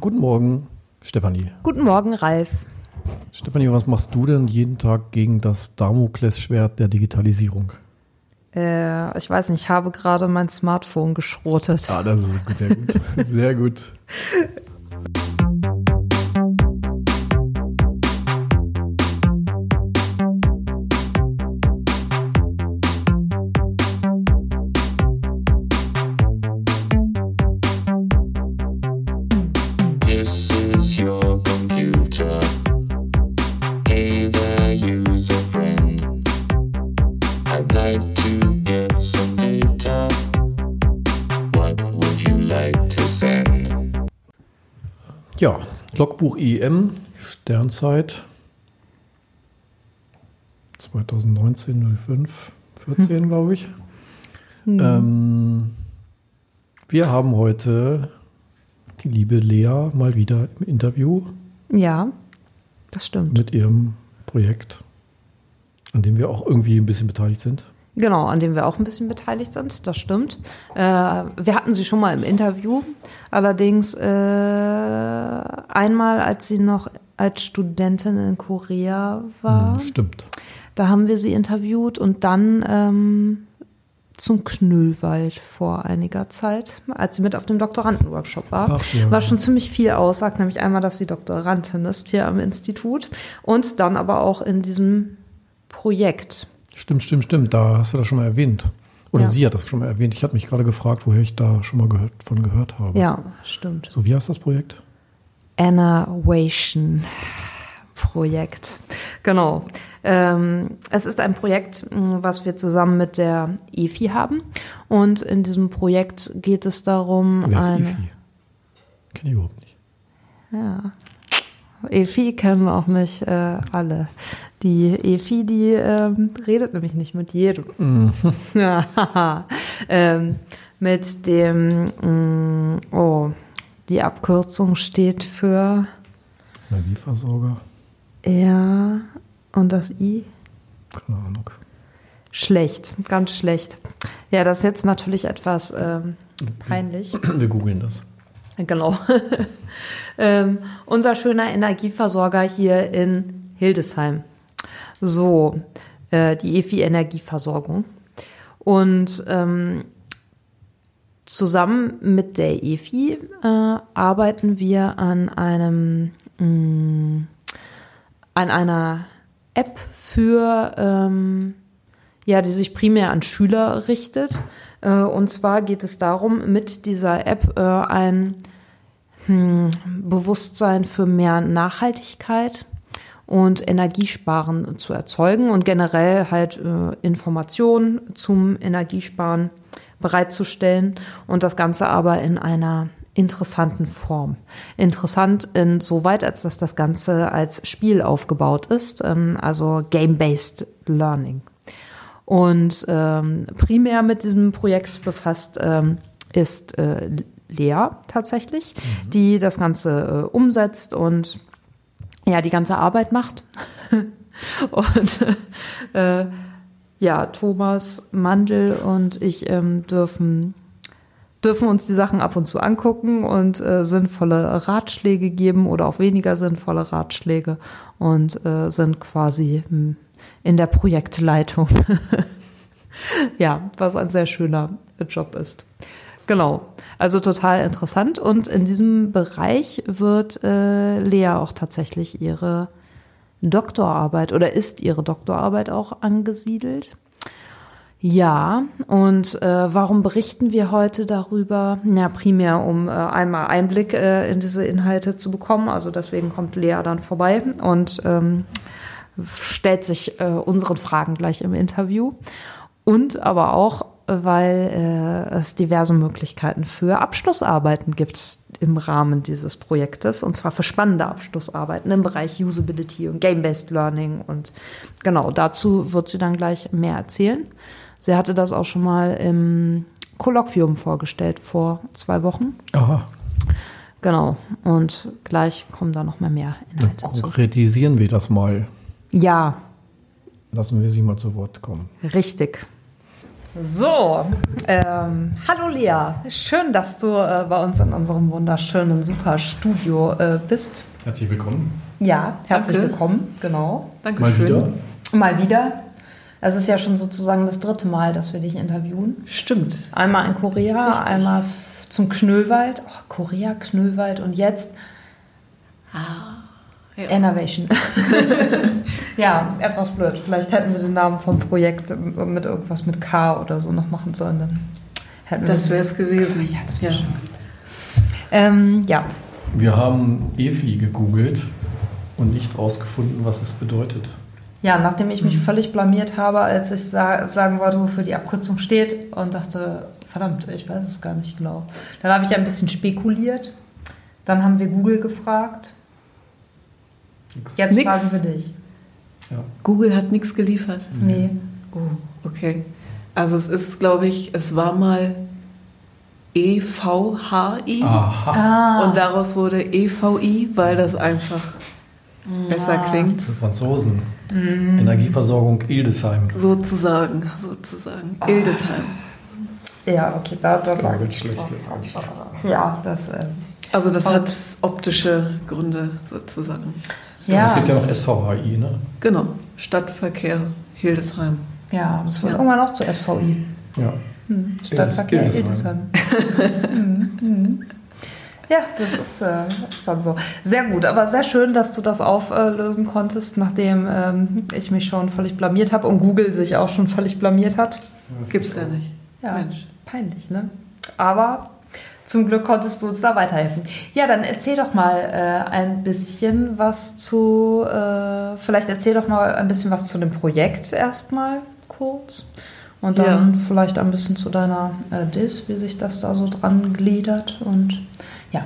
Guten Morgen, Stefanie. Guten Morgen, Ralf. Stefanie, was machst du denn jeden Tag gegen das Damoklesschwert der Digitalisierung? Äh, ich weiß nicht, ich habe gerade mein Smartphone geschrotet. Ah, das ist gut, sehr gut. Sehr gut. IEM, Sternzeit 2019 05 14, glaube ich. Ähm, wir haben heute die liebe Lea mal wieder im Interview Ja, das stimmt. mit ihrem Projekt, an dem wir auch irgendwie ein bisschen beteiligt sind. Genau, an dem wir auch ein bisschen beteiligt sind, das stimmt. Äh, wir hatten sie schon mal im Interview, allerdings äh, einmal, als sie noch als Studentin in Korea war. Hm, stimmt. Da haben wir sie interviewt und dann ähm, zum Knüllwald vor einiger Zeit, als sie mit auf dem Doktorandenworkshop war. Ach ja. War schon ziemlich viel aus, sagt nämlich einmal, dass sie Doktorandin ist hier am Institut und dann aber auch in diesem Projekt. Stimmt, stimmt, stimmt. Da hast du das schon mal erwähnt. Oder Ja. sie hat das schon mal erwähnt. Ich hatte mich gerade gefragt, woher ich da schon mal gehört, von gehört habe. Ja, stimmt. So, wie heißt das Projekt? Annawation Projekt. Genau. Ähm, es ist ein Projekt, mh, was wir zusammen mit der EFI haben. Und in diesem Projekt geht es darum, Wer ist Efi? Kenne ich überhaupt nicht. Ja. EFI kennen auch nicht äh, alle. Die EFI, die ähm, redet nämlich nicht mit jedem. Haha. ähm, mit dem, mh, oh, die Abkürzung steht für Energieversorger? ja und das I. Keine Ahnung. Schlecht, ganz schlecht. Ja, das ist jetzt natürlich etwas ähm, peinlich. Wir googeln das. Genau. ähm, unser schöner Energieversorger hier in Hildesheim. So, äh, die EFI Energieversorgung. Und ähm, zusammen mit der EFI äh, arbeiten wir an einem mh, an einer App für ähm, ja, die sich primär an Schüler richtet. Äh, und zwar geht es darum, mit dieser App äh, ein hm, Bewusstsein für mehr Nachhaltigkeit und Energiesparen zu erzeugen und generell halt äh, Informationen zum Energiesparen bereitzustellen und das Ganze aber in einer interessanten Form. Interessant insoweit, als dass das Ganze als Spiel aufgebaut ist, ähm, also Game-Based Learning. Und ähm, primär mit diesem Projekt befasst ähm, ist äh, Lea tatsächlich, die das Ganze äh, umsetzt und ja die ganze Arbeit macht. und äh, ja, Thomas Mandel und ich ähm, dürfen dürfen uns die Sachen ab und zu angucken und äh, sinnvolle Ratschläge geben oder auch weniger sinnvolle Ratschläge und äh, sind quasi mh, in der Projektleitung. ja, was ein sehr schöner Job ist. Genau, also total interessant und in diesem Bereich wird äh, Lea auch tatsächlich ihre Doktorarbeit oder ist ihre Doktorarbeit auch angesiedelt. Ja, und äh, warum berichten wir heute darüber? Ja, primär, um äh, einmal Einblick äh, in diese Inhalte zu bekommen. Also deswegen kommt Lea dann vorbei und ähm, stellt sich äh, unseren Fragen gleich im Interview. Und aber auch, weil äh, es diverse Möglichkeiten für Abschlussarbeiten gibt im Rahmen dieses Projektes. Und zwar für spannende Abschlussarbeiten im Bereich Usability und Game-Based Learning. Und genau, dazu wird sie dann gleich mehr erzählen. Sie hatte das auch schon mal im Kolloquium vorgestellt vor zwei Wochen. Aha. Genau. Und gleich kommen da noch mal mehr Dann Inhalte zu. konkretisieren wir das mal. Ja, Lassen wir sie mal zu Wort kommen. richtig. So, ähm, hallo Lea. Schön, dass du äh, bei uns in unserem wunderschönen super Studio äh, bist. Herzlich willkommen. Ja, herzlich Danke. willkommen. Genau. Dankeschön. Mal wieder. Mal wieder. Es ist ja schon sozusagen das dritte Mal, dass wir dich interviewen. Stimmt. Einmal in Korea, Richtig. einmal zum Knöllwald. Oh, Korea, Knöllwald und jetzt Ja. Innovation. ja, etwas blöd. Vielleicht hätten wir den Namen vom Projekt mit irgendwas mit K oder so noch machen sollen. Dann hätten Das wäre es gewesen. Ja, das Ja. wär Ähm, ja, Wir haben EFI gegoogelt und nicht rausgefunden, was es bedeutet. Ja, nachdem ich mich völlig blamiert habe, als ich sa sagen wollte, wofür die Abkürzung steht und dachte, verdammt, ich weiß es gar nicht genau. Dann habe ich ein bisschen spekuliert. Dann haben wir Google gefragt. Jetzt Nix. fragen wir dich. Ja. Google hat nichts geliefert. Nee. Oh, okay. Also es ist, glaube ich, es war mal E EVHI Aha. Ah, und daraus wurde EVI, weil das einfach besser Ah. klingt. Für Franzosen. Energieversorgung Ildesheim. Sozusagen, sozusagen. Ildesheim. ja, okay, da, da Ja, sag wird ich. schlecht. Ja, das. Äh, Also das hat optische Gründe sozusagen. Ja, Es gibt ja noch SVHI, ne? Genau. Stadtverkehr Hildesheim. ja, das wird Ja. irgendwann auch zu SVI. Ja. Hm, Stadtverkehr Hildesheim. Hildesheim. Hm, hm. Ja, das ist, äh, ist dann so. Sehr gut, aber sehr schön, dass du das auflösen konntest, nachdem ähm, ich mich schon völlig blamiert habe und Google sich auch schon völlig blamiert hat. Gibt's ja nicht. Ja, Mensch. peinlich, ne? Aber zum Glück konntest du uns da weiterhelfen. Ja, dann erzähl doch mal äh, ein bisschen was zu, äh, vielleicht erzähl doch mal ein bisschen was zu dem Projekt erstmal kurz. Und dann Ja. vielleicht ein bisschen zu deiner äh, Dis, wie sich das da so dran gliedert. Und ja,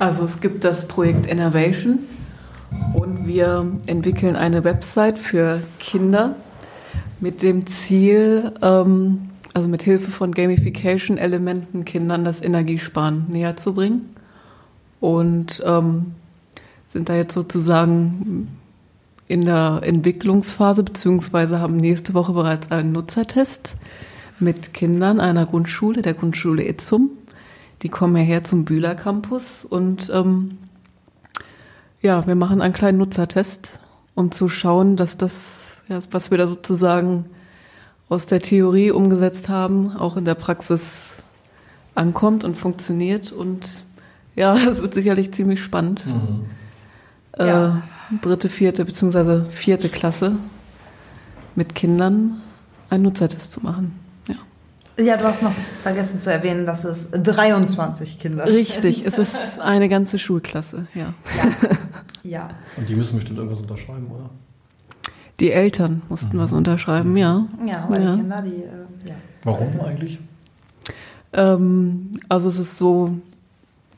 Also es gibt das Projekt Innovation und wir entwickeln eine Website für Kinder mit dem Ziel, ähm, also mit Hilfe von Gamification-Elementen Kindern das Energiesparen näher zu bringen und ähm, sind da jetzt sozusagen in der Entwicklungsphase beziehungsweise haben nächste Woche bereits einen Nutzertest mit Kindern einer Grundschule, der Grundschule Itzum. Die kommen hierher zum Bühler Campus und ähm, ja, wir machen einen kleinen Nutzertest, um zu schauen, dass das, ja, was wir da sozusagen aus der Theorie umgesetzt haben, auch in der Praxis ankommt und funktioniert. Und ja, das wird sicherlich ziemlich spannend. Mhm. Ja. Äh, dritte, vierte beziehungsweise vierte Klasse mit Kindern einen Nutzertest zu machen. Ja. ja, du hast noch vergessen zu erwähnen, dass es 23 Kinder sind. Richtig, es ist eine ganze Schulklasse, ja. Ja. Und die müssen bestimmt irgendwas unterschreiben, oder? Die Eltern mussten was unterschreiben, ja. Ja, weil Ja. die Kinder, die, äh, ja. Warum eigentlich? Ähm, also es ist so,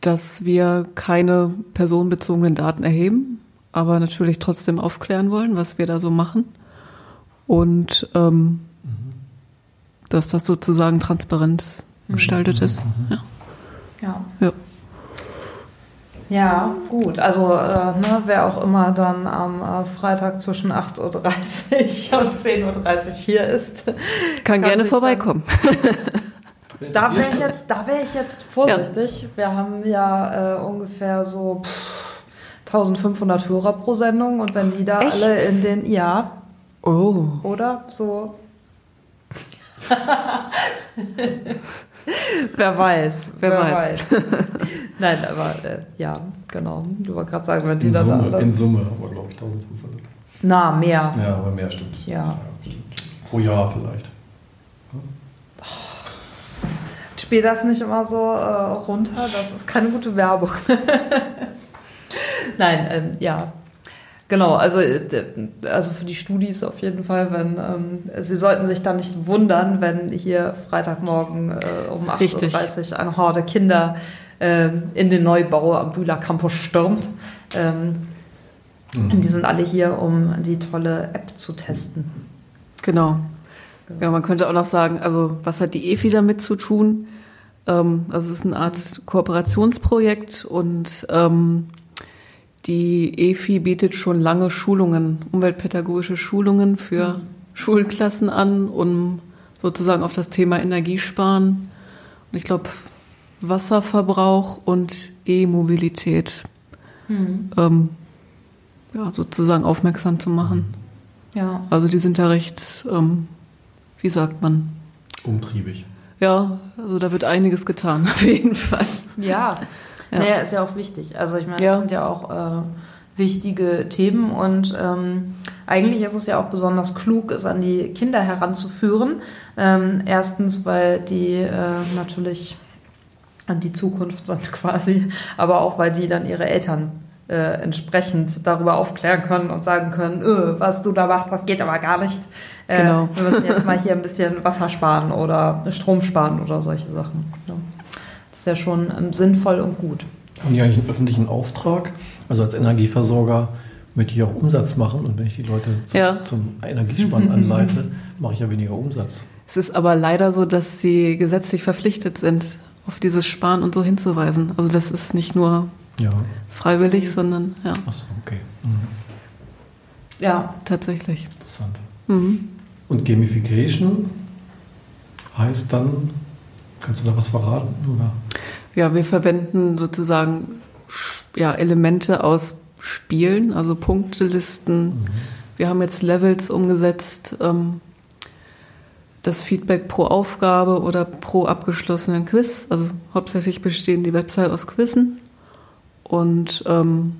dass wir keine personenbezogenen Daten erheben, aber natürlich trotzdem aufklären wollen, was wir da so machen. Und ähm, dass das sozusagen transparent gestaltet ist. Ja. Ja. Ja. Ja, gut. Also, äh, ne, wer auch immer dann am äh, Freitag zwischen 8.30 Uhr und 10.30 Uhr hier ist, Kann, gerne sich vorbeikommen. da wäre ich, jetzt- da ich jetzt vorsichtig. Wir haben ja äh, ungefähr so pff, 1500 Hörer pro Sendung und wenn die da Echt? alle in den, ja, Oh, oder? So. wer weiß, Wer weiß. Nein, aber äh, ja, genau. Du wolltest gerade sagen, wenn die In da Summe, da. in Summe aber, glaube ich, 1500. Na, mehr. Ja, aber mehr stimmt. Ja. stimmt. Pro Jahr vielleicht. Spiel das nicht immer so äh, runter, das ist keine gute Werbung. Nein, ähm, ja. Genau, also, äh, also für die Studis auf jeden Fall, wenn ähm, sie sollten sich dann nicht wundern, wenn hier Freitagmorgen äh, um 8.30 Richtig. Uhr eine Horde Kinder in den Neubau am Bühler Campus stürmt. Ähm, Mhm. und die sind alle hier, um die tolle App zu testen. genau. Genau, man könnte auch noch sagen, also was hat die EFI damit zu tun? Ähm, also es ist eine Art Kooperationsprojekt und ähm, die EFI bietet schon lange Schulungen, umweltpädagogische Schulungen für Schulklassen an, um sozusagen auf das Thema Energiesparen und ich glaube Wasserverbrauch und E-Mobilität ähm, ja, sozusagen aufmerksam zu machen. Ja. Also die sind da recht, ähm, wie sagt man, Umtriebig. ja, also da wird einiges getan, auf jeden Fall. Ja. Ja. Naja, ist ja auch wichtig. Also ich meine, Ja. das sind ja auch äh, wichtige Themen und ähm, eigentlich ist es ja auch besonders klug, es an die Kinder heranzuführen. Ähm, erstens, weil die äh, natürlich an die Zukunft sind quasi, aber auch weil die dann ihre Eltern äh, entsprechend darüber aufklären können und sagen können, öh, was du da machst, das geht aber gar nicht. Äh, Genau. Wir müssen jetzt mal hier ein bisschen Wasser sparen oder Strom sparen oder solche Sachen. Ja. Das ist ja schon ähm, sinnvoll und gut. Haben die eigentlich einen öffentlichen Auftrag? Also als Energieversorger möchte ich auch Umsatz machen und wenn ich die Leute zum, Ja. zum Energiesparen anleite, mache ich ja weniger Umsatz. Es ist aber leider so, dass sie gesetzlich verpflichtet sind, auf dieses Sparen und so hinzuweisen. Also das ist nicht nur Ja, freiwillig, sondern ja, achso, okay. Mhm. Ja, tatsächlich. Interessant. Mhm. Und Gamification heißt dann, kannst du da was verraten? Oder? Ja, wir verwenden sozusagen ja, Elemente aus Spielen, also Punktelisten. Wir haben jetzt Levels umgesetzt, ähm, das Feedback pro Aufgabe oder pro abgeschlossenen Quiz. Also hauptsächlich bestehen die Website aus Quizzen und ähm,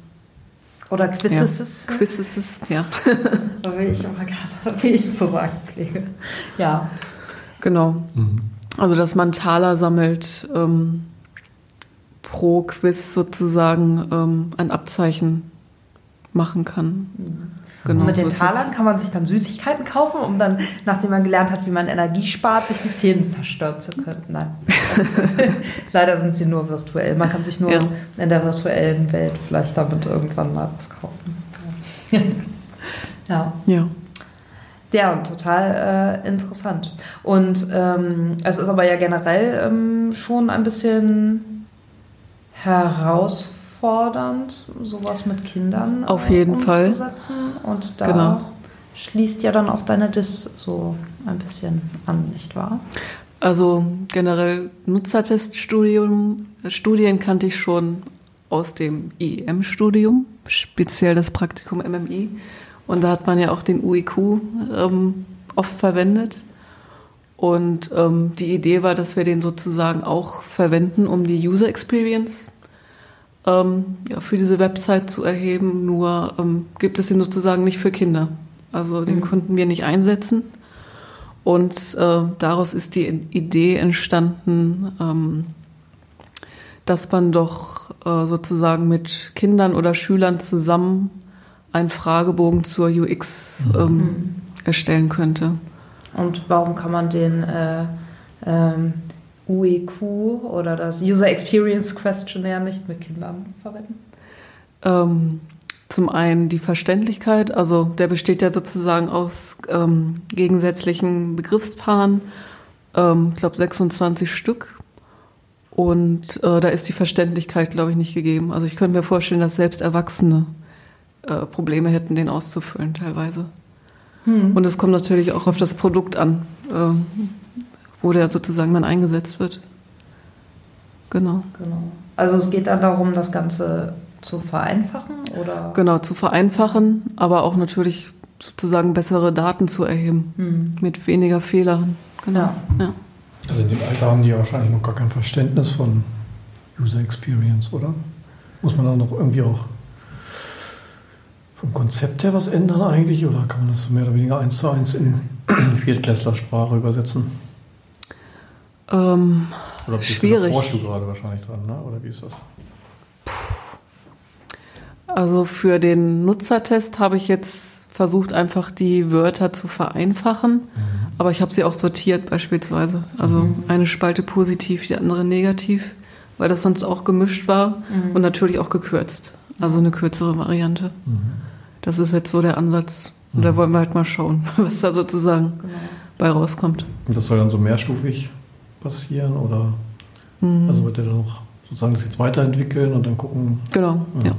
oder ja, Quizzes, Quizzes ist, ja, da will ich immer gerne, wie ich zu sagen pflege. Ja, genau. Mhm. Also dass man Taler sammelt ähm, pro Quiz sozusagen ähm, ein Abzeichen machen kann. Genau, und mit den so es. Talern kann man sich dann Süßigkeiten kaufen, um dann, nachdem man gelernt hat, wie man Energie spart, sich die Zähne zerstören zu können. Nein. Leider sind sie nur virtuell. Man kann sich nur Ja. in der virtuellen Welt vielleicht damit irgendwann mal was kaufen. Ja. Ja. Ja, total äh, interessant. Und ähm, es ist aber ja generell ähm, schon ein bisschen herausfordernd, sowas mit Kindern Auf äh, jeden Fall. umzusetzen. Und da Genau. schließt ja dann auch deine Dis so ein bisschen an, nicht wahr? Also generell Nutzerteststudium, äh, Studien kannte ich schon aus dem IEM-Studium, speziell das Praktikum MMI. Und da hat man ja auch den UIQ ähm, oft verwendet. Und ähm, die Idee war, dass wir den sozusagen auch verwenden, um die User Experience ähm, ja, für diese Website zu erheben. Nur ähm, gibt es ihn sozusagen nicht für Kinder. Also den konnten wir nicht einsetzen. Und äh, daraus ist die Idee entstanden, ähm, dass man doch äh, sozusagen mit Kindern oder Schülern zusammen einen Fragebogen zur UX ähm, erstellen könnte. Und warum kann man den äh, ähm, UEQ oder das User Experience Questionnaire nicht mit Kindern verwenden? Ähm, zum einen die Verständlichkeit, also der besteht ja sozusagen aus ähm, gegensätzlichen Begriffspaaren, ähm, ich glaube 26 Stück. Und äh, da ist die Verständlichkeit, glaube ich, nicht gegeben. Also ich könnte mir vorstellen, dass selbst Erwachsene äh, Probleme hätten, den auszufüllen teilweise. Und es kommt natürlich auch auf das Produkt an, äh, wo der sozusagen dann eingesetzt wird. Genau. Genau. Also es geht dann darum, das Ganze zu vereinfachen oder? Genau, zu vereinfachen, aber auch natürlich sozusagen bessere Daten zu erheben Hm. mit weniger Fehlern. Genau. Ja. Ja. Also in dem Alter haben die ja wahrscheinlich noch gar kein Verständnis von User Experience, oder? Muss man da noch irgendwie auch vom Konzept her was ändern eigentlich? Oder kann man das mehr oder weniger eins zu eins in Viertklässlersprache übersetzen? Ähm, Oder bist Schwierig. Du, da forschst du gerade wahrscheinlich dran, ne? oder wie ist das? also für den Nutzertest habe ich jetzt versucht, einfach die Wörter zu vereinfachen, aber ich habe sie auch sortiert beispielsweise. Also eine Spalte positiv, die andere negativ, weil das sonst auch gemischt war und natürlich auch gekürzt. Also eine kürzere Variante. Das ist jetzt so der Ansatz. Und da wollen wir halt mal schauen, was da sozusagen bei rauskommt. Und das soll dann so mehrstufig passieren oder also wird er dann noch sozusagen das jetzt weiterentwickeln und dann gucken? Genau, ja.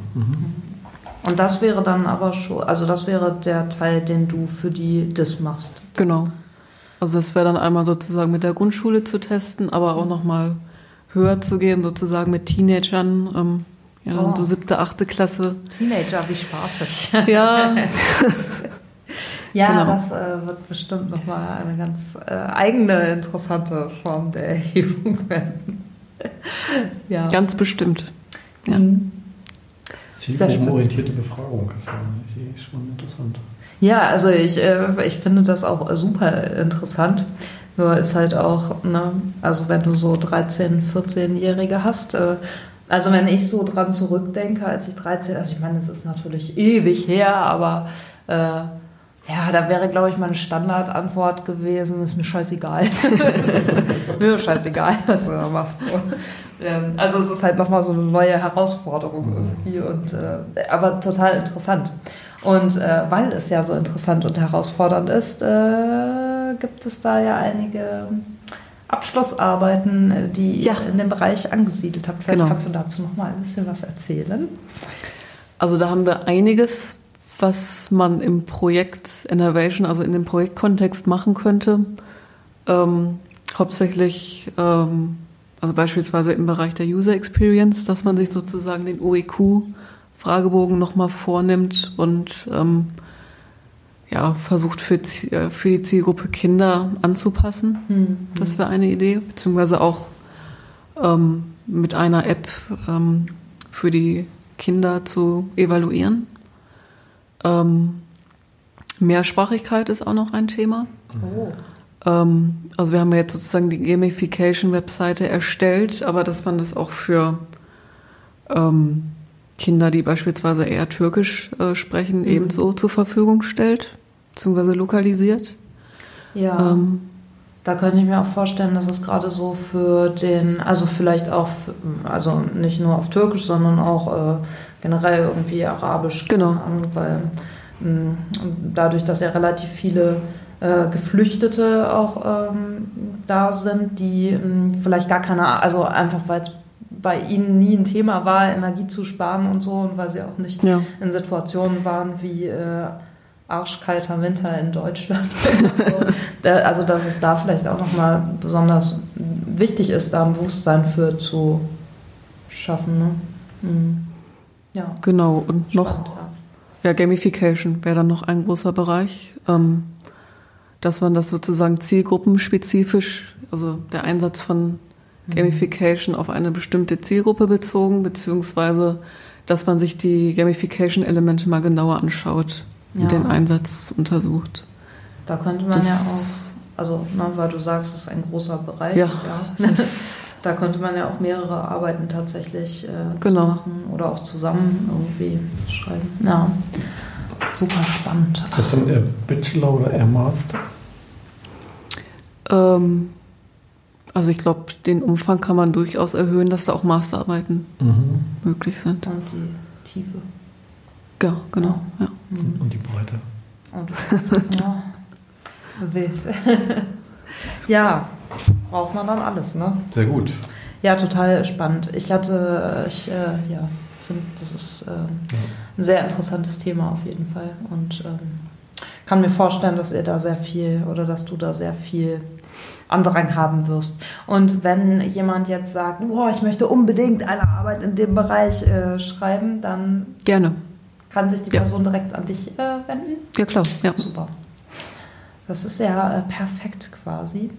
Und das wäre dann aber schon, also das wäre der Teil, den du für die DIS machst. Genau. Also das wäre dann einmal sozusagen mit der Grundschule zu testen, aber auch nochmal höher zu gehen, sozusagen mit Teenagern, ähm, ja, Oh. so siebte, achte Klasse. Teenager, wie spaßig. Ja, Ja, Genau. das äh, wird bestimmt nochmal eine ganz äh, eigene, interessante Form der Erhebung werden. ja. ganz bestimmt. Ja. Mhm. Zielgruppenorientierte Befragung ist ja eh schon interessant. Ja, also ich, äh, ich finde das auch super interessant. Nur ist halt auch, ne, also wenn du so 13-, 14-Jährige hast, äh, also wenn ich so dran zurückdenke, als ich 13, also ich meine, es ist natürlich ewig her, aber äh, ja, da wäre, glaube ich, meine Standardantwort gewesen, ist mir scheißegal. ist mir scheißegal, was du da machst. So. Ähm, also es ist halt nochmal so eine neue Herausforderung irgendwie, und, äh, aber total interessant. Und äh, weil es ja so interessant und herausfordernd ist, äh, gibt es da ja einige Abschlussarbeiten, äh, die Ja. ihr in dem Bereich angesiedelt habt. Vielleicht Genau. kannst du dazu noch mal ein bisschen was erzählen. Also da haben wir einiges, was man im Projekt Innovation, also in dem Projektkontext machen könnte. Ähm, hauptsächlich, ähm, also beispielsweise im Bereich der User Experience, dass man sich sozusagen den OEQ-Fragebogen nochmal vornimmt und ähm, ja, versucht für, äh, für die Zielgruppe Kinder anzupassen. Das wäre eine Idee, beziehungsweise auch ähm, mit einer App ähm, für die Kinder zu evaluieren. Ähm, Mehrsprachigkeit ist auch noch ein Thema. Oh. Ähm, also wir haben ja jetzt sozusagen die Gamification-Webseite erstellt, aber dass man das auch für ähm, Kinder, die beispielsweise eher Türkisch äh, sprechen, ebenso zur Verfügung stellt, beziehungsweise lokalisiert. Ja. Ähm, Da könnte ich mir auch vorstellen, dass es gerade so für den, also vielleicht auch, für- also nicht nur auf Türkisch, sondern auch äh, generell irgendwie Arabisch. Genau. Weil mh, dadurch, dass ja relativ viele äh, Geflüchtete auch ähm, da sind, die mh, vielleicht gar keine, also einfach weil es bei ihnen nie ein Thema war, Energie zu sparen und so und weil sie auch nicht ja. in Situationen waren wie äh, arschkalter Winter in Deutschland. so. Also dass es da vielleicht auch nochmal besonders wichtig ist, da ein Bewusstsein für zu schaffen. Ne? Mhm. Ja, Genau. Und noch spannend, Ja, Gamification wäre dann noch ein großer Bereich, ähm, dass man das sozusagen zielgruppenspezifisch, also der Einsatz von Gamification auf eine bestimmte Zielgruppe bezogen, beziehungsweise dass man sich die Gamification-Elemente mal genauer anschaut Ja. und den Einsatz untersucht. Da könnte man Das- ja auch, also ne, weil du sagst, es ist ein großer Bereich. Ja, das- Da könnte man ja auch mehrere Arbeiten tatsächlich äh, Genau. machen oder auch zusammen irgendwie schreiben. Ja, super spannend. Ist das dann eher Bachelor oder eher Master? Ähm, also ich glaube, den Umfang kann man durchaus erhöhen, dass da auch Masterarbeiten Mhm. möglich sind. Und die Tiefe. Ja, genau. Ja. Und, und die Breite. Und ja, wild. ja, braucht man dann alles, ne? Sehr gut. Ja, total spannend. Ich hatte, ich äh, ja, finde, das ist äh, ein sehr interessantes Thema auf jeden Fall. Und ähm, kann mir vorstellen, dass ihr da sehr viel oder dass du da sehr viel Andrang haben wirst. Und wenn jemand jetzt sagt, boah, ich möchte unbedingt eine Arbeit in dem Bereich äh, schreiben, dann Gerne. Kann sich die Ja. Person direkt an dich äh, wenden. Ja, klar. Ja. Super. Das ist ja äh, perfekt quasi.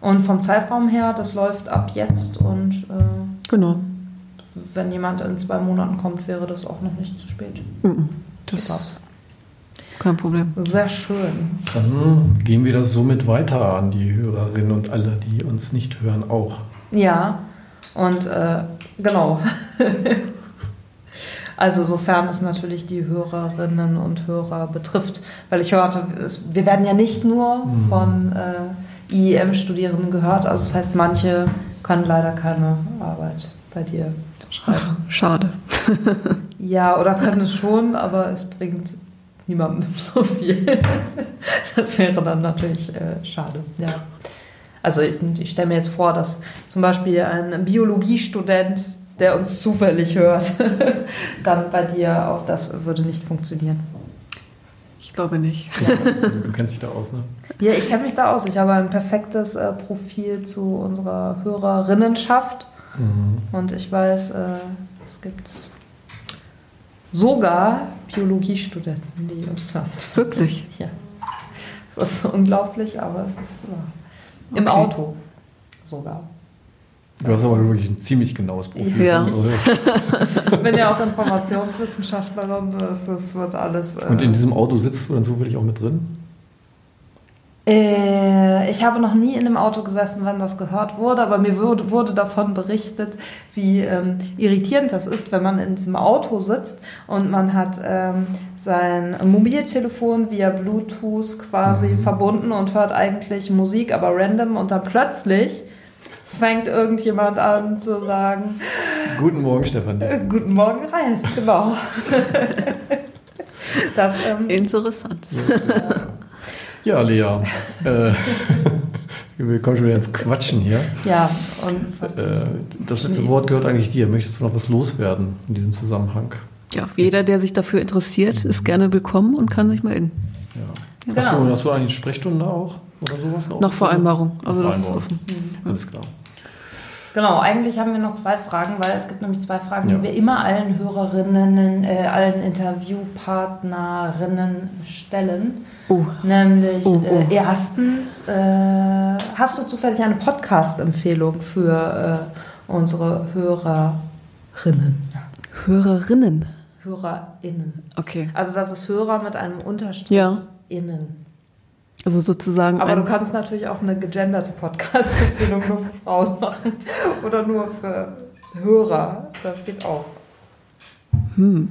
Und vom Zeitraum her, das läuft ab jetzt und äh, Genau. wenn jemand in zwei Monaten kommt, wäre das auch noch nicht zu spät. Mhm. Das Super. ist kein Problem. Sehr schön. Dann gehen wir das somit weiter an die Hörerinnen und alle, die uns nicht hören, auch. Ja, und äh, genau. also sofern es natürlich die Hörerinnen und Hörer betrifft. Weil ich hörte, es, wir werden ja nicht nur Mhm. von äh, IEM-Studierenden gehört. Also das heißt, manche können leider keine Arbeit bei dir schreiben. Schade. Ja, oder können es schon, aber es bringt niemandem so viel. Das wäre dann natürlich äh, schade, ja. Also ich, ich stelle mir jetzt vor, dass zum Beispiel ein Biologiestudent, der uns zufällig hört, dann bei dir auch das würde nicht funktionieren. Ich glaube nicht. Du kennst dich da aus, ne? Ja, ich kenne mich da aus. Ich habe ein perfektes äh, Profil zu unserer Hörerinnenschaft. Und ich weiß, äh, es gibt sogar Biologiestudenten, die uns hören. Wirklich. Ja. Es ist unglaublich, aber es ist wahr. Im Okay. Auto sogar. Du hast aber wirklich ein ziemlich genaues Profil. Ja. Ich bin ja auch Informationswissenschaftlerin. Das, das wird alles. Äh, Und in diesem Auto sitzt du dann zufällig auch mit drin? Äh, ich habe noch nie in einem Auto gesessen, wenn das gehört wurde, aber mir wurde, wurde davon berichtet, wie ähm, irritierend das ist, wenn man in diesem Auto sitzt und man hat ähm, sein Mobiltelefon via Bluetooth quasi verbunden und hört eigentlich Musik, aber random und dann plötzlich fängt irgendjemand an zu sagen, Guten Morgen, Stefan. äh, guten Morgen Ralf, genau. das, ähm, Interessant. Ja, Lea. Äh, wir kommen schon wieder ins Quatschen hier. ja, und fast Äh, das letzte Wort gehört eigentlich dir. Möchtest du noch was loswerden in diesem Zusammenhang? Ja, jeder, der sich dafür interessiert, ist gerne willkommen und kann sich melden. Ja. Genau. Hast, du, hast du eigentlich Sprechstunde auch? Oder sowas noch? Nach Vereinbarung. Also Nach das ist Vereinbarung. offen. Alles klar. Genau, eigentlich haben wir noch zwei Fragen, weil es gibt nämlich zwei Fragen, Ja. die wir immer allen Hörerinnen, äh, allen Interviewpartnerinnen stellen. Oh, Nämlich Oh, oh. Äh, erstens, äh, hast du zufällig eine Podcast-Empfehlung für äh, unsere Hörerinnen? Hörerinnen. HörerInnen. Okay. Also das ist Hörer mit einem Unterstrich Ja. innen. Also sozusagen Aber du kannst natürlich auch eine gegenderte Podcast-Empfehlung nur für Frauen machen oder nur für Hörer. Das geht auch. Kann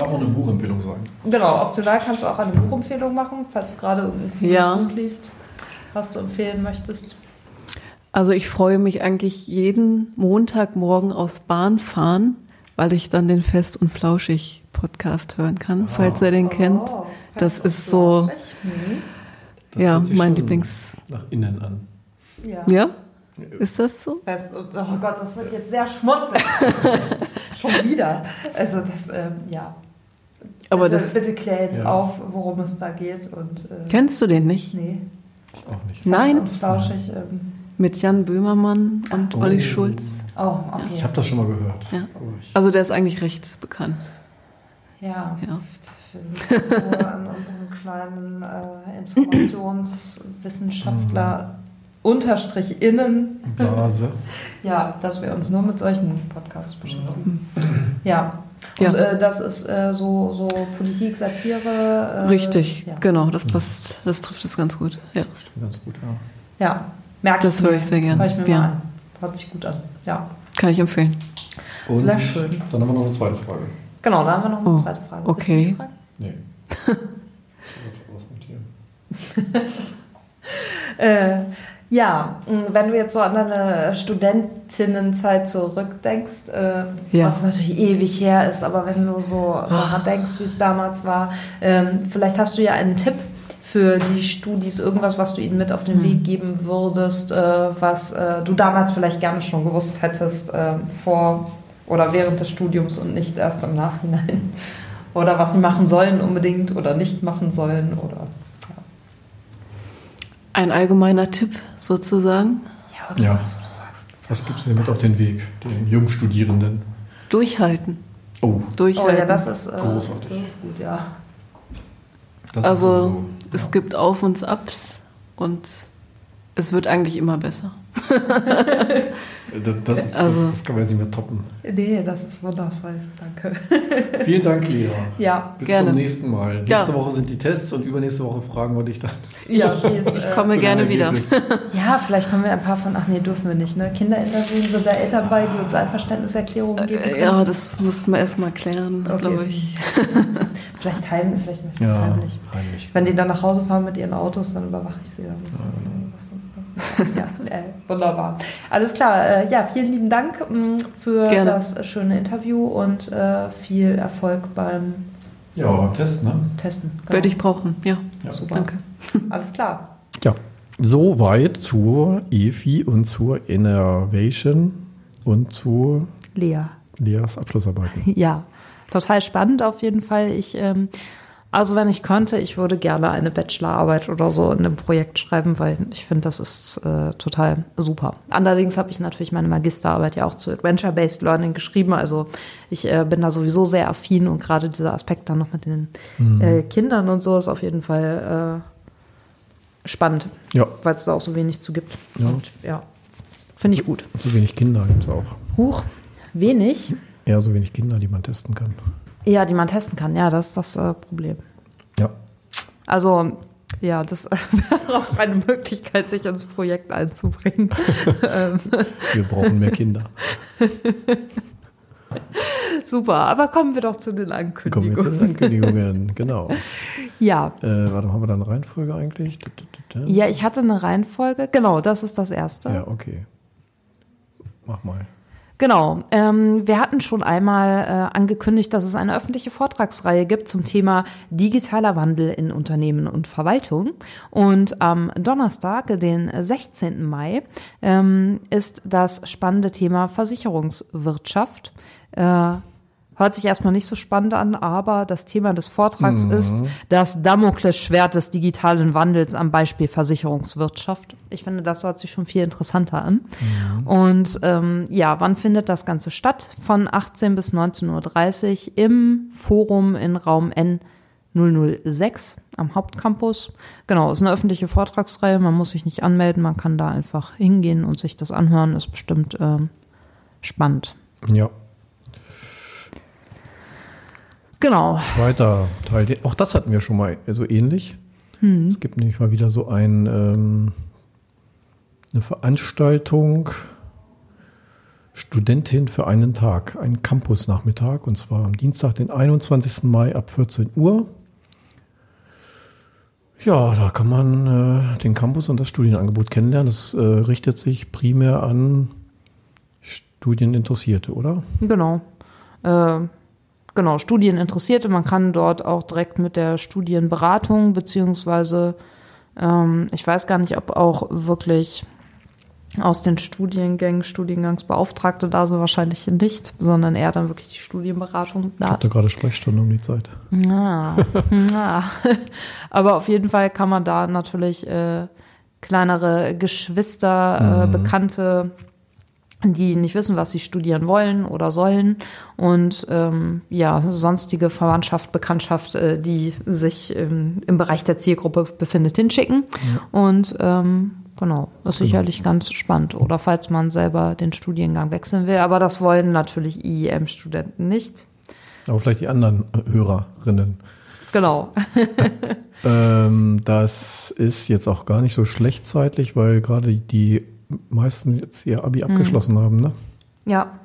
auch eine Buchempfehlung sein. Genau, optional kannst du auch eine Buchempfehlung machen, falls du gerade irgendein Ja. Buch liest, was du empfehlen möchtest. Also ich freue mich eigentlich jeden Montagmorgen aus Bahn fahren, weil ich dann den Fest und Flauschig Podcast hören kann, falls ihr den kennt. Oh, Das ist so-. Das ja, hört sich mein schon Lieblings. Nach innen an. Ja. Ja? Ist das so? Fest und, oh Gott, das wird jetzt sehr schmutzig. Schon wieder. Also das, ähm, ja. Aber bitte, das bitte klär jetzt Ja. auf, worum es da geht. Und, äh, kennst du den nicht? Nee. Ich auch nicht. Fest Nein. und flauschig. Ähm, Mit Jan Böhmermann und Oh. Olli Schulz. oh, okay. Ich habe das schon mal gehört. Ja. Also der ist eigentlich recht bekannt. Ja, Ja. Wir sind so an unserem kleinen äh, Informationswissenschaftler unterstrich innen, Blase. ja, dass wir uns nur mit solchen Podcasts beschäftigen. Ja, und Ja. äh, das ist äh, so, so Politik, Satire. Äh, Richtig, ja. genau, das passt, das trifft es ganz gut. Ja. Stimmt ganz gut, ja. Ja, merke Das höre ich sehr gern. Hör ich mir Ja. mal an. Hört sich gut an. Ja, Kann ich empfehlen. Und Sehr schön. Dann haben wir noch eine zweite Frage. genau, da haben wir noch eine Oh, zweite Frage. okay. Nee. Ich wollte was notieren. Äh, ja, wenn du jetzt so an deine Studentinnenzeit zurückdenkst, äh, Ja. was natürlich ewig her ist, aber wenn du so daran denkst, wie es damals war, ähm, vielleicht hast du ja einen Tipp für die Studis, irgendwas, was du ihnen mit auf den Hm. Weg geben würdest, äh, was äh, du damals vielleicht gerne schon gewusst hättest äh, vor oder während des Studiums und nicht erst im Nachhinein. Oder was sie machen sollen unbedingt oder nicht machen sollen oder Ein allgemeiner Tipp sozusagen. ja, Ja. wo du sagst, Was gibst du dir mit auf den Weg, den Jungstudierenden? Durchhalten. Oh, Durchhalten. Oh ja, das ist, äh, Großartig. das ist gut, ja. das also es ja. gibt Auf und Abs und es wird eigentlich immer besser. Das, das, Also- das, kann man jetzt nicht mehr toppen. Nee, das ist wundervoll. Danke. Vielen Dank, Lea. Ja, Bis Gerne. zum nächsten Mal. Ja. Nächste Woche sind die Tests und übernächste Woche fragen wir dich dann. ja please, Ich äh, komme gerne wieder. Ja, vielleicht kommen wir ein paar von, ach nee, dürfen wir nicht, ne? Kinderinterviewen sind da Eltern bei, die uns Einverständniserklärungen geben können. Äh, Ja, das mussten wir erstmal klären, Okay. glaube ich. Vielleicht heimlich, vielleicht möchten sie es Ja, heimlich. heimlich. Wenn die dann nach Hause fahren mit ihren Autos, dann überwache ich sie dann. Ja, äh, wunderbar. Alles klar. Äh, ja, vielen lieben Dank mh, für Gerne. das schöne Interview und äh, viel Erfolg beim Ja, aber beim Test, ne? Testen. Genau. Werde ich brauchen, ja. Ja. Super. Danke. Alles klar. Ja, soweit zur EFI und zur Innovation und zu Lea. Leas Abschlussarbeiten. Ja, total spannend auf jeden Fall. Ich ähm, Also wenn ich könnte, ich würde gerne eine Bachelorarbeit oder so in einem Projekt schreiben, weil ich finde, das ist äh, total super. Allerdings habe ich natürlich meine Magisterarbeit ja auch zu Adventure-Based Learning geschrieben. Also ich äh, bin da sowieso sehr affin und gerade dieser Aspekt dann noch mit den äh, Kindern und so ist auf jeden Fall äh, spannend, Ja, weil es da auch so wenig zu gibt. Ja. Und ja, finde ich gut. so wenig Kinder gibt es auch. Huch, wenig. Ja, so wenig Kinder, die man testen kann. Ja, die man testen kann. Ja, das ist das äh, Problem. Ja, Also, ja, das wäre auch eine Möglichkeit, sich ins Projekt einzubringen. ähm, wir brauchen mehr Kinder. super, aber kommen wir doch zu den Kommen wir zu Ankündigungen. den Ankündigungen, genau. Ja. Äh, warte, haben wir da eine Reihenfolge eigentlich? ja, ich hatte eine Reihenfolge. Genau, das ist das erste. Ja, okay. Mach mal. Genau. Ähm, wir hatten schon einmal äh, angekündigt, dass es eine öffentliche Vortragsreihe gibt zum Thema digitaler Wandel in Unternehmen und Verwaltung. Und am Donnerstag, den 16. Mai, ähm, ist das spannende Thema Versicherungswirtschaft. Äh, Hört sich erstmal nicht so spannend an, aber das Thema des Vortrags ist das Damoklesschwert des digitalen Wandels am Beispiel Versicherungswirtschaft. Ich finde, das hört sich schon viel interessanter an. Und ähm, ja, wann findet das Ganze statt? Von 18 bis 19.30 Uhr im Forum in Raum N 006 am Hauptcampus. Genau, ist eine öffentliche Vortragsreihe. Man muss sich nicht anmelden, man kann da einfach hingehen und sich das anhören. Ist bestimmt ähm, spannend. Ja, Genau. zweiter Teil. Auch das hatten wir schon mal so ähnlich. Es gibt nämlich mal wieder so ein, ähm, eine Veranstaltung Studentin für einen Tag, ein Campusnachmittag, und zwar am Dienstag, den 21. Mai ab 14 Uhr. Ja, da kann man äh, den Campus und das Studienangebot kennenlernen. Das äh, richtet sich primär an Studieninteressierte, oder? Genau. Äh, genau, Studieninteressierte. Man kann dort auch direkt mit der Studienberatung, beziehungsweise ähm, ich weiß gar nicht, ob auch wirklich aus den Studiengängen Studiengangsbeauftragte da sind, wahrscheinlich nicht, sondern eher dann wirklich die Studienberatung Ich da hatte ist. gerade Sprechstunde um die Zeit. Ja, ja. Aber auf jeden Fall kann man da natürlich äh, kleinere Geschwister, äh, Bekannte, die nicht wissen, was sie studieren wollen oder sollen und ähm, ja, sonstige Verwandtschaft, Bekanntschaft, äh, die sich ähm, im Bereich der Zielgruppe befindet, hinschicken. Und ähm, genau, ist sicherlich ganz spannend. Oder falls man selber den Studiengang wechseln will, aber das wollen natürlich IEM-Studenten nicht. Aber vielleicht die anderen Hörerinnen. Genau. Ähm, das ist jetzt auch gar nicht so schlecht zeitlich, weil gerade die meisten jetzt ihr Abi abgeschlossen haben. Ne? Ja,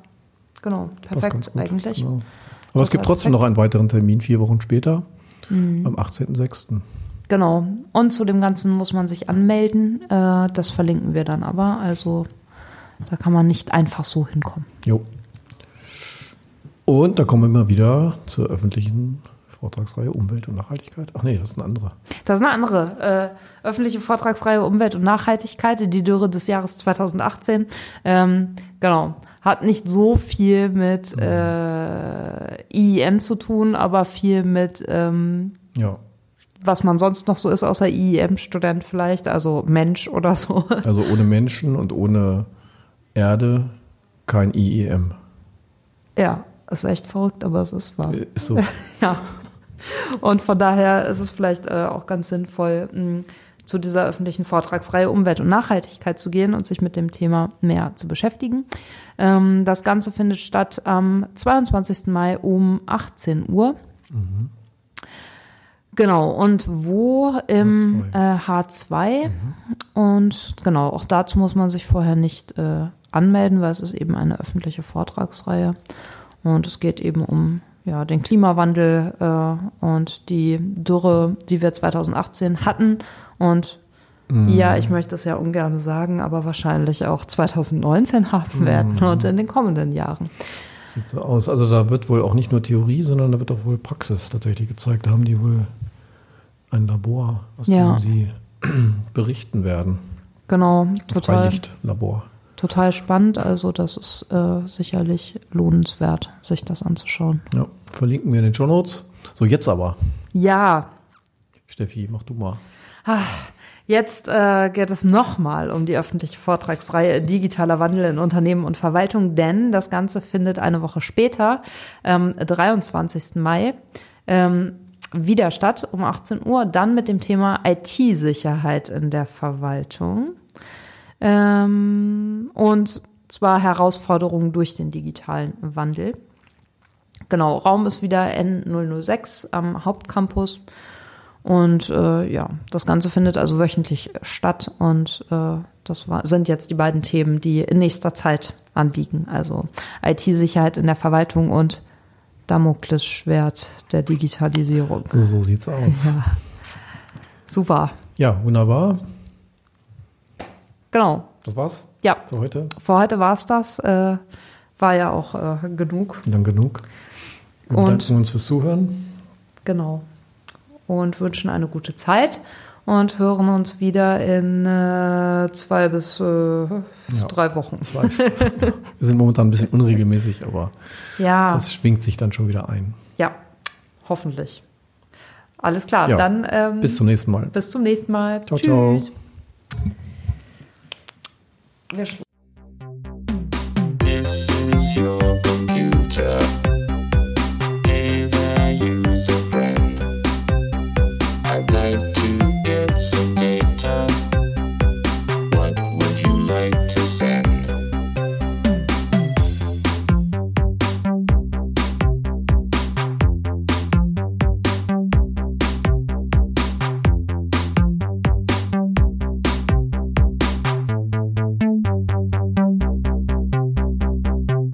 genau. Perfekt eigentlich. Genau. Aber es gibt trotzdem noch einen weiteren Termin, vier Wochen später, am 18.06. Genau. Und zu dem Ganzen muss man sich anmelden. Äh, das verlinken wir dann aber. Also da kann man nicht einfach so hinkommen. Jo. Und da kommen wir mal wieder zur öffentlichen Vortragsreihe Umwelt und Nachhaltigkeit. Ach nee, das ist eine andere. Das ist eine andere äh, öffentliche Vortragsreihe Umwelt und Nachhaltigkeit, die Dürre des Jahres 2018. Ähm, genau. Hat nicht so viel mit äh, IEM zu tun, aber viel mit ähm, Ja, was man sonst noch so ist, außer IEM-Student vielleicht, also Mensch oder so. also ohne Menschen und ohne Erde kein IEM. Ja, ist echt verrückt, aber es ist wahr. Äh, Ist so. Ja. Und von daher ist es vielleicht äh, auch ganz sinnvoll, mh, zu dieser öffentlichen Vortragsreihe Umwelt und Nachhaltigkeit zu gehen und sich mit dem Thema mehr zu beschäftigen. Ähm, das Ganze findet statt am 22. Mai um 18 Uhr. Genau, und wo im äh, H2. Und genau, auch dazu muss man sich vorher nicht äh, anmelden, weil es ist eben eine öffentliche Vortragsreihe. Und es geht eben um ja, den Klimawandel äh, und die Dürre, die wir 2018 hatten. Und ja, ich möchte es ja ungern sagen, aber wahrscheinlich auch 2019 haben werden und in den kommenden Jahren. Sieht so aus. Also da wird wohl auch nicht nur Theorie, sondern da wird auch wohl Praxis tatsächlich gezeigt. Da haben die wohl ein Labor, aus Ja. dem sie berichten werden. Genau, total. Freilichtlabor. Total spannend. Also das ist äh, sicherlich lohnenswert, sich das anzuschauen. Ja, verlinken wir in den Show Notes. So, jetzt aber. Ja, Steffi, mach du mal. Jetzt äh, geht es nochmal um die öffentliche Vortragsreihe Digitaler Wandel in Unternehmen und Verwaltung, denn das Ganze findet eine Woche später, ähm, 23. Mai, ähm, wieder statt um 18 Uhr, dann mit dem Thema IT-Sicherheit in der Verwaltung. Ähm, und zwar Herausforderungen durch den digitalen Wandel. Genau, Raum ist wieder N006 am Hauptcampus. Und äh, ja, das Ganze findet also wöchentlich statt und äh, das war, sind jetzt die beiden Themen, die in nächster Zeit anliegen. Also IT-Sicherheit in der Verwaltung und Damoklesschwert der Digitalisierung. So sieht's aus. Ja. Super. Ja, wunderbar. Genau. Das war's Ja, für heute. für heute war's das. Äh, war ja auch äh, genug. Dann genug. Wir Und- bedanken uns fürs Zuhören. Genau. Und wünschen eine gute Zeit und hören uns wieder in äh, zwei bis äh, drei Wochen. Das weißt du. Wir sind momentan ein bisschen unregelmäßig, aber Ja, das schwingt sich dann schon wieder ein. ja, hoffentlich. Alles klar, Ja. dann ähm, Bis zum nächsten Mal. bis zum nächsten Mal. Ciao, ciao. This is your computer.